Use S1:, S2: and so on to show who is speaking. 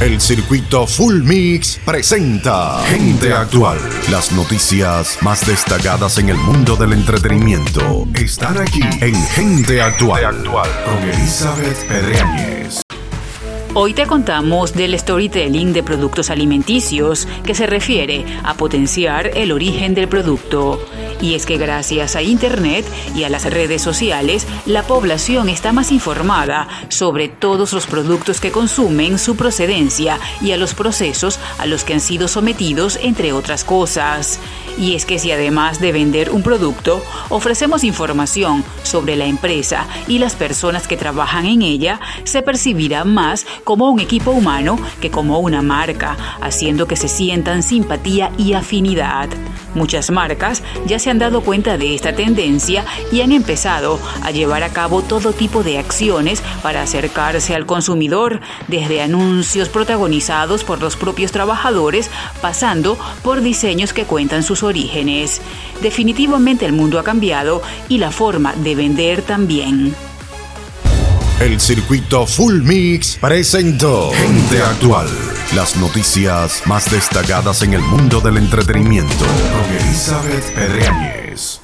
S1: El circuito Full Mix presenta Gente Actual. Las noticias más destacadas en el mundo del entretenimiento están aquí en Gente Actual, con Elizabeth Pedreñez.
S2: Hoy te contamos del storytelling de productos alimenticios que se refiere a potenciar el origen del producto. Y es que gracias a Internet y a las redes sociales, la población está más informada sobre todos los productos que consumen, su procedencia y a los procesos a los que han sido sometidos, entre otras cosas. Y es que si además de vender un producto, ofrecemos información sobre la empresa y las personas que trabajan en ella, se percibirá más como un equipo humano que como una marca, haciendo que se sientan simpatía y afinidad. Muchas marcas ya se han dado cuenta de esta tendencia y han empezado a llevar a cabo todo tipo de acciones para acercarse al consumidor, desde anuncios protagonizados por los propios trabajadores, pasando por diseños que cuentan sus orígenes. Definitivamente el mundo ha cambiado y la forma de vender también.
S1: El circuito Full Mix presentó Gente Actual. Las noticias más destacadas en el mundo del entretenimiento con Elizabeth Pedreñez.